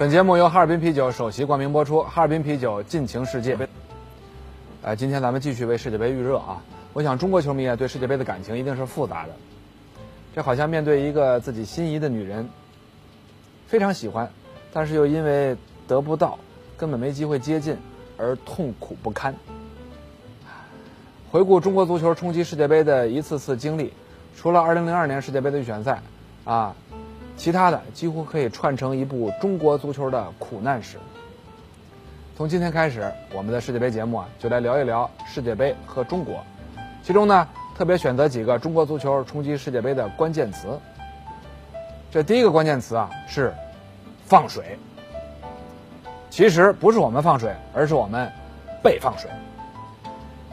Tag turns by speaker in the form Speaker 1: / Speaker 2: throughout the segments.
Speaker 1: 本节目由哈尔滨啤酒首席冠名播出，哈尔滨啤酒尽情世界杯。呃，今天咱们继续为世界杯预热啊！我想中国球迷啊对世界杯的感情一定是复杂的。这好像面对一个自己心仪的女人，非常喜欢，但是又因为得不到，根本没机会接近，而痛苦不堪。回顾中国足球冲击世界杯的一次次经历，除了2002年世界杯的预选赛啊。其他的几乎可以串成一部中国足球的苦难史。从今天开始，我们的世界杯节目啊，就来聊一聊世界杯和中国。其中呢，特别选择几个中国足球冲击世界杯的关键词。这第一个关键词啊是放水。其实不是我们放水，而是我们被放水。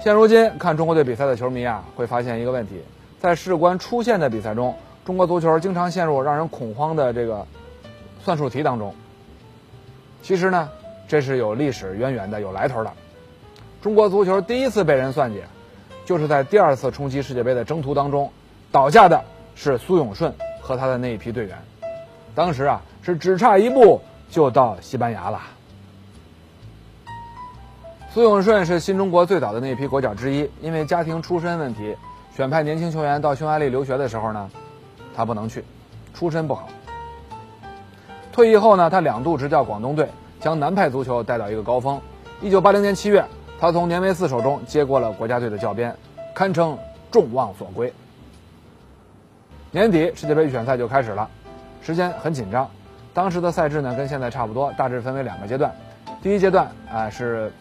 Speaker 1: 现如今看中国队比赛的球迷啊，会发现一个问题：在事关出线的比赛中。中国足球经常陷入让人恐慌的这个算术题当中。其实呢，这是有历史渊源的、有来头的。中国足球第一次被人算计，就是在第二次冲击世界杯的征途当中，倒下的是苏永顺和他的那一批队员。当时啊，是只差一步就到西班牙了。苏永顺是新中国最早的那一批国脚之一，因为家庭出身问题，选派年轻球员到匈牙利留学的时候呢。他不能去，出身不好。退役后呢，他两度执教广东队，将南派足球带到一个高峰。一九八零年七月，他从年维斯手中接过了国家队的教鞭，堪称众望所归。年底世界杯预选赛就开始了，时间很紧张。当时的赛制呢，跟现在差不多，大致分为两个阶段。第一阶段啊是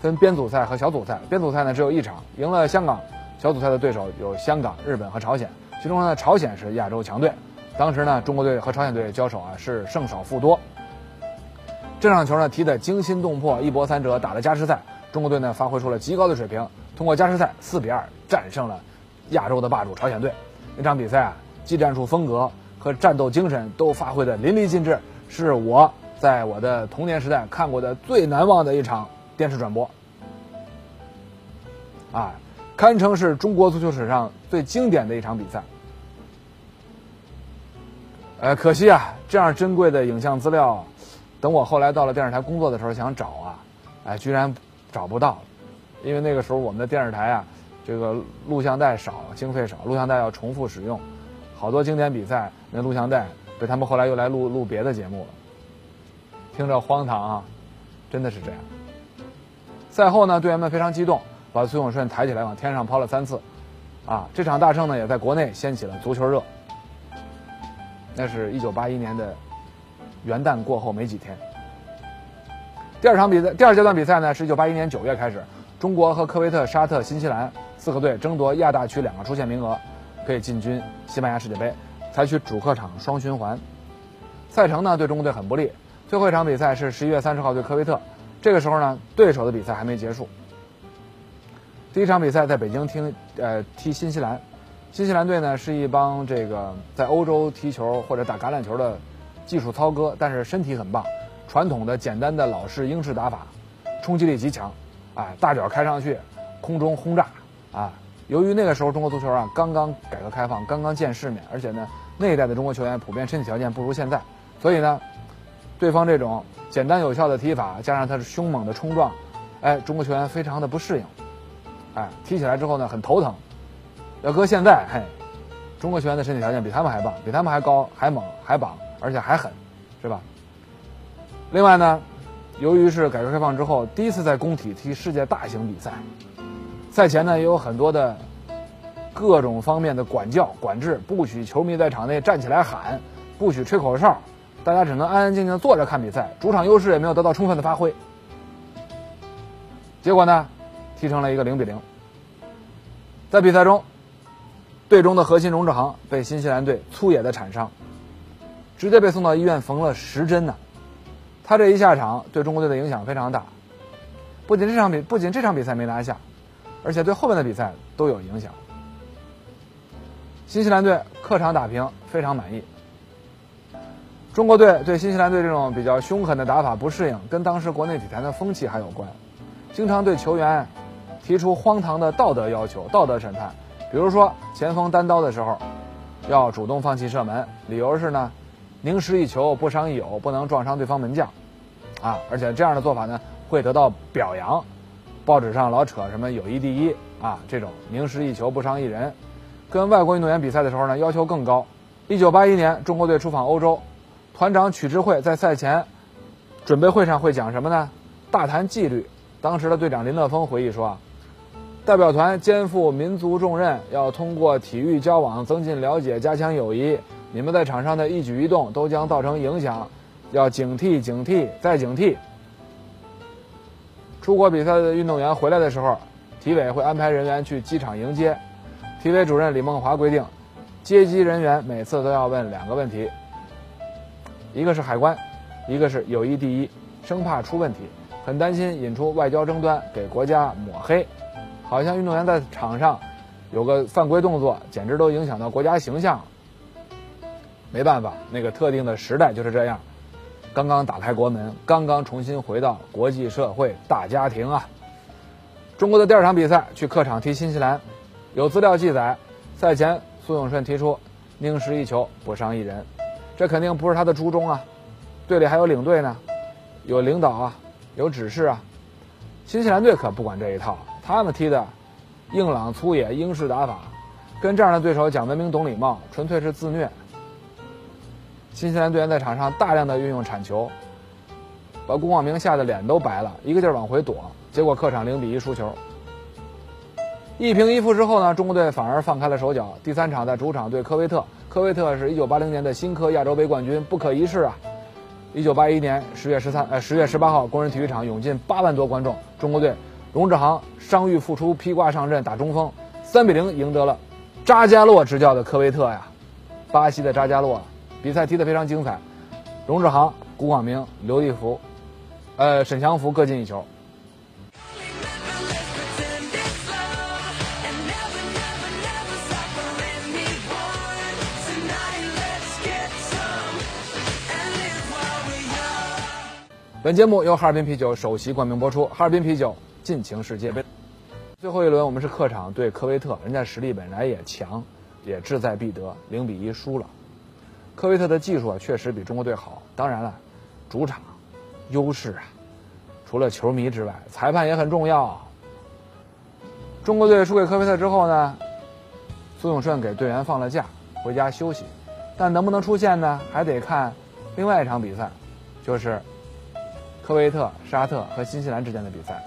Speaker 1: 分编组赛和小组赛，编组赛呢只有一场，赢了香港。小组赛的对手有香港、日本和朝鲜。其中呢，朝鲜是亚洲强队。当时呢，中国队和朝鲜队交手啊，是胜少负多。这场球呢，踢得惊心动魄，一波三折，打了加时赛。中国队呢，发挥出了极高的水平，通过加时赛四比二战胜了亚洲的霸主朝鲜队。那场比赛啊，技战术风格和战斗精神都发挥的淋漓尽致，是我在我的童年时代看过的最难忘的一场电视转播。啊，堪称是中国足球史上最经典的一场比赛。呃，可惜啊，这样珍贵的影像资料，等我后来到了电视台工作的时候想找啊，哎，居然找不到，因为那个时候我们的电视台啊，这个录像带少，经费少，录像带要重复使用，好多经典比赛那录像带被他们后来又来录录别的节目了，听着荒唐啊，真的是这样。赛后呢，队员们非常激动，把崔永顺抬起来往天上抛了三次，啊，这场大胜呢，也在国内掀起了足球热。那是一九八一年的元旦过后没几天。第二场比赛，第二阶段比赛呢，是一九八一年九月开始，中国和科威特、沙特、新西兰四个队争夺亚大区两个出线名额，可以进军西班牙世界杯，采取主客场双循环。赛程呢对中国队很不利，最后一场比赛是十一月三十号对科威特，这个时候呢对手的比赛还没结束。第一场比赛在北京踢呃踢新西兰。新西兰队呢是一帮这个在欧洲踢球或者打橄榄球的技术糙哥，但是身体很棒，传统的简单的老式英式打法，冲击力极强，哎，大脚开上去，空中轰炸，啊，由于那个时候中国足球啊刚刚改革开放，刚刚见世面，而且呢那一代的中国球员普遍身体条件不如现在，所以呢，对方这种简单有效的踢法加上他是凶猛的冲撞，哎，中国球员非常的不适应，哎，踢起来之后呢很头疼。要搁现在，嘿，中国球员的身体条件比他们还棒，比他们还高、还猛、还棒，而且还狠，是吧？另外呢，由于是改革开放之后第一次在工体踢世界大型比赛，赛前呢也有很多的各种方面的管教、管制，不许球迷在场内站起来喊，不许吹口哨，大家只能安安静静坐着看比赛，主场优势也没有得到充分的发挥。结果呢，踢成了一个零比零。在比赛中。队中的核心荣志航被新西兰队粗野的铲伤，直接被送到医院缝了十针呢。他这一下场，对中国队的影响非常大。不仅这场比不仅这场比赛没拿下，而且对后面的比赛都有影响。新西兰队客场打平，非常满意。中国队对新西兰队这种比较凶狠的打法不适应，跟当时国内体坛的风气还有关，经常对球员提出荒唐的道德要求、道德审判。比如说，前锋单刀的时候，要主动放弃射门，理由是呢，宁失一球不伤一友，不能撞伤对方门将，啊，而且这样的做法呢会得到表扬，报纸上老扯什么友谊第一啊，这种宁失一球不伤一人，跟外国运动员比赛的时候呢要求更高。一九八一年中国队出访欧洲，团长曲智慧在赛前准备会上会讲什么呢？大谈纪律。当时的队长林乐峰回忆说啊。代表团肩负民族重任，要通过体育交往增进了解、加强友谊。你们在场上的一举一动都将造成影响，要警惕、警惕再警惕。出国比赛的运动员回来的时候，体委会安排人员去机场迎接。体委主任李梦华规定，接机人员每次都要问两个问题：一个是海关，一个是友谊第一，生怕出问题，很担心引出外交争端，给国家抹黑。好像运动员在场上有个犯规动作，简直都影响到国家形象。没办法，那个特定的时代就是这样，刚刚打开国门，刚刚重新回到国际社会大家庭啊。中国的第二场比赛去客场踢新西兰，有资料记载，赛前苏永顺提出宁失一球不伤一人，这肯定不是他的初衷啊。队里还有领队呢，有领导啊，有指示啊。新西兰队可不管这一套。他们踢的硬朗粗野英式打法，跟这样的对手讲文明懂礼貌，纯粹是自虐。新西兰队员在场上大量的运用铲球，把龚广明吓得脸都白了，一个劲儿往回躲，结果客场零比一输球。一平一负之后呢，中国队反而放开了手脚。第三场在主场对科威特，科威特是一九八零年的新科亚洲杯冠军，不可一世啊！一九八一年十月十三呃十月十八号，工人体育场涌进八万多观众，中国队。荣志航伤愈复出，披挂上阵打中锋，三比零赢得了扎加洛执教的科威特呀，巴西的扎加洛，比赛踢得非常精彩。荣志航、古广明、刘立福，呃，沈祥福各进一球。本节目由哈尔滨啤酒首席冠名播出，哈尔滨啤酒。尽情世界杯，最后一轮我们是客场对科威特，人家实力本来也强，也志在必得，零比一输了。科威特的技术啊确实比中国队好，当然了，主场优势啊，除了球迷之外，裁判也很重要。中国队输给科威特之后呢，苏永顺给队员放了假，回家休息，但能不能出线呢？还得看另外一场比赛，就是科威特、沙特和新西兰之间的比赛。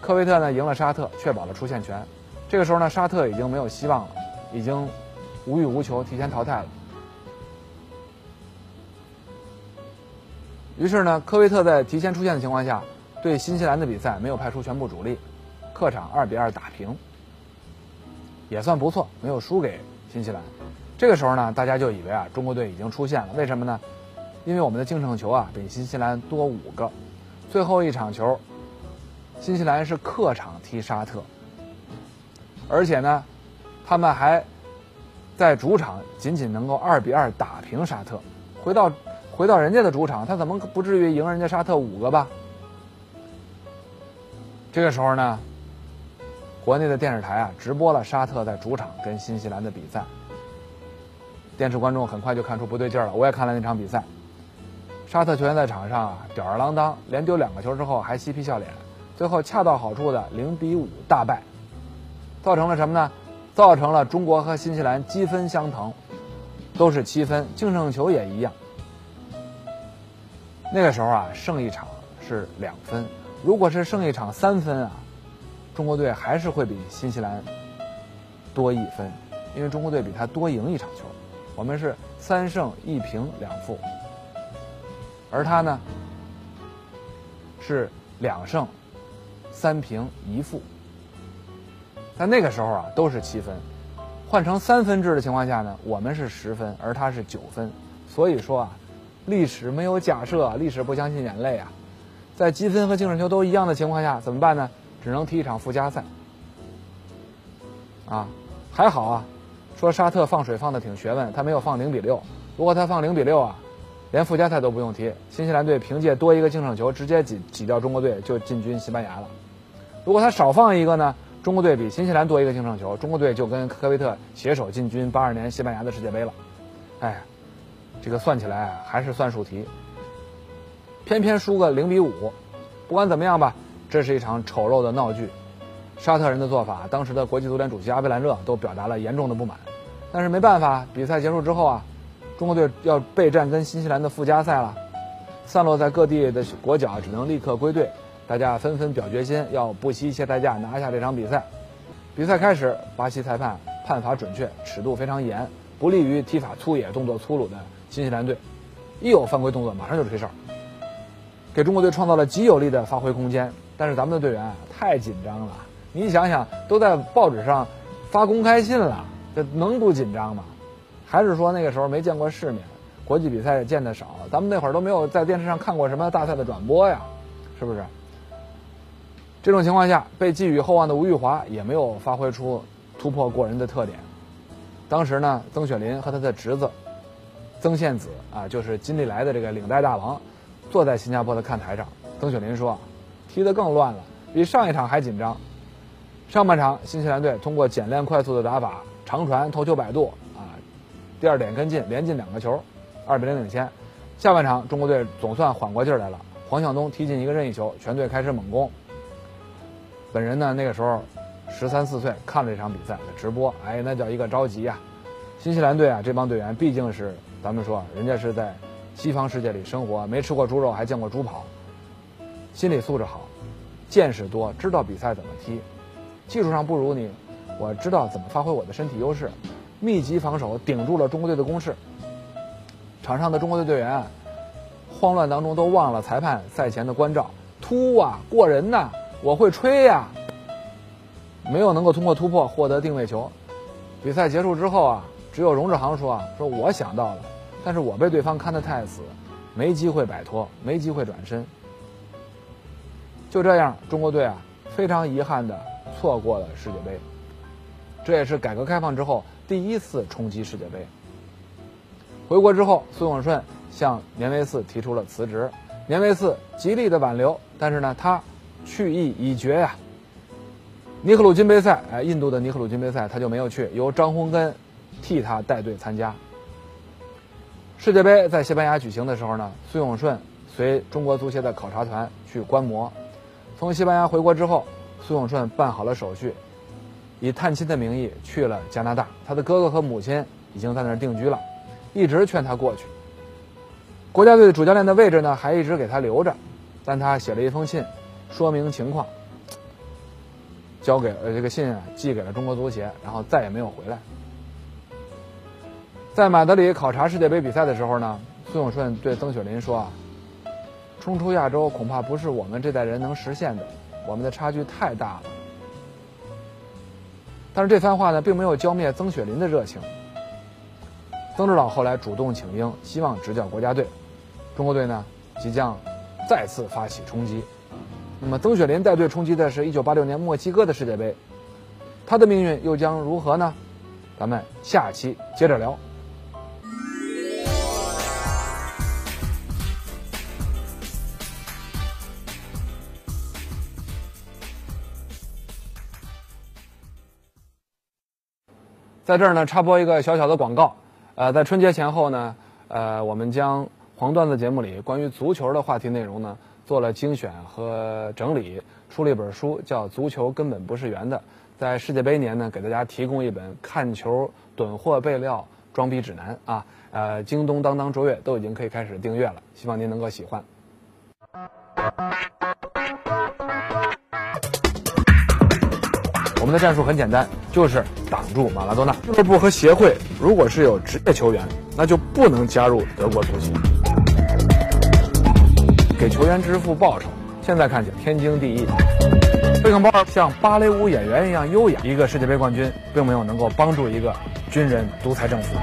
Speaker 1: 科威特呢赢了沙特，确保了出线权。这个时候呢，沙特已经没有希望了，已经无欲无求，提前淘汰了。于是呢，科威特在提前出线的情况下，对新西兰的比赛没有派出全部主力，客场二比二打平，也算不错，没有输给新西兰。这个时候呢，大家就以为啊，中国队已经出线了。为什么呢？因为我们的净胜球啊比新西兰多五个，最后一场球。新西兰是客场踢沙特，而且呢，他们还在主场仅仅能够二比二打平沙特。回到回到人家的主场，他怎么不至于赢人家沙特五个吧？这个时候呢，国内的电视台啊直播了沙特在主场跟新西兰的比赛。电视观众很快就看出不对劲了，我也看了那场比赛。沙特球员在场上啊吊儿郎当，连丢两个球之后还嬉皮笑脸。最后恰到好处的零比五大败，造成了什么呢？造成了中国和新西兰积分相同，都是七分，净胜球也一样。那个时候啊，胜一场是两分，如果是胜一场三分啊，中国队还是会比新西兰多一分，因为中国队比他多赢一场球。我们是三胜一平两负，而他呢是两胜。三平一负，在那个时候啊都是七分，换成三分制的情况下呢，我们是十分，而他是九分。所以说啊，历史没有假设，历史不相信眼泪啊。在积分和净胜球都一样的情况下，怎么办呢？只能踢一场附加赛。啊，还好啊，说沙特放水放的挺学问，他没有放零比六。如果他放零比六啊，连附加赛都不用踢，新西兰队凭借多一个净胜球直接挤挤掉中国队就进军西班牙了。如果他少放一个呢，中国队比新西兰多一个净胜球，中国队就跟科威特携手进军八二年西班牙的世界杯了。哎，这个算起来还是算术题。偏偏输个零比五，不管怎么样吧，这是一场丑陋的闹剧。沙特人的做法，当时的国际足联主席阿贝兰热都表达了严重的不满。但是没办法，比赛结束之后啊，中国队要备战跟新西兰的附加赛了。散落在各地的国脚只能立刻归队，大家纷纷表决心，要不惜一切代价拿下这场比赛。比赛开始，巴西裁判判罚准确，尺度非常严，不利于踢法粗野、动作粗鲁的新西兰队。一有犯规动作，马上就吹哨。给中国队创造了极有利的发挥空间，但是咱们的队员太紧张了。你想想，都在报纸上发公开信了，这能不紧张吗？还是说那个时候没见过世面，国际比赛见得少，咱们那会儿都没有在电视上看过什么大赛的转播呀，是不是？这种情况下，被寄予厚望的吴玉华也没有发挥出突破过人的特点。当时呢，曾雪林和他的侄子曾宪子啊，就是金利来的这个领带大王。坐在新加坡的看台上，曾雪林说：“踢得更乱了，比上一场还紧张。上半场，新西兰队通过简练快速的打法，长传、头球摆渡，啊，第二点跟进，连进两个球，二比零领先。下半场，中国队总算缓过劲儿来了，黄向东踢进一个任意球，全队开始猛攻。本人呢，那个时候十三四岁，看了这场比赛的直播，哎，那叫一个着急呀！新西兰队啊，这帮队员毕竟是，咱们说，人家是在。”西方世界里生活，没吃过猪肉，还见过猪跑，心理素质好，见识多，知道比赛怎么踢，技术上不如你，我知道怎么发挥我的身体优势，密集防守顶住了中国队的攻势。场上的中国队队员，慌乱当中都忘了裁判赛前的关照，突啊，过人呐，我会吹呀，没有能够通过突破获得定位球。比赛结束之后啊，只有荣志航说啊，说我想到了。但是我被对方看得太死，没机会摆脱，没机会转身。就这样，中国队啊，非常遗憾的错过了世界杯。这也是改革开放之后第一次冲击世界杯。回国之后，苏永顺向年维四提出了辞职，年维四极力的挽留，但是呢，他去意已决呀。尼赫鲁金杯赛，哎，印度的尼赫鲁金杯赛他就没有去，由张洪根替他带队参加。世界杯在西班牙举行的时候呢，苏永顺随中国足协的考察团去观摩。从西班牙回国之后，苏永顺办好了手续，以探亲的名义去了加拿大。他的哥哥和母亲已经在那儿定居了，一直劝他过去。国家队的主教练的位置呢，还一直给他留着，但他写了一封信，说明情况，交给呃这个信啊寄给了中国足协，然后再也没有回来。在马德里考察世界杯比赛的时候呢，孙永顺对曾雪林说：“啊，冲出亚洲恐怕不是我们这代人能实现的，我们的差距太大了。”但是这番话呢，并没有浇灭曾雪林的热情。曾指导后来主动请缨，希望执教国家队，中国队呢即将再次发起冲击。那么，曾雪林带队冲击的是一九八六年墨西哥的世界杯，他的命运又将如何呢？咱们下期接着聊。在这儿呢，插播一个小小的广告，呃，在春节前后呢，呃，我们将黄段子节目里关于足球的话题内容呢做了精选和整理，出了一本书，叫《足球根本不是圆的》。在世界杯年呢，给大家提供一本看球囤货备料装逼指南啊，呃，京东、当当、卓越都已经可以开始订阅了，希望您能够喜欢。我们的战术很简单，就是挡住马拉多纳。俱乐部和协会如果是有职业球员，那就不能加入德国足协。给球员支付报酬，现在看起来天经地义。贝肯鲍尔像芭蕾舞演员一样优雅，一个世界杯冠军并没有能够帮助一个军人独裁政府。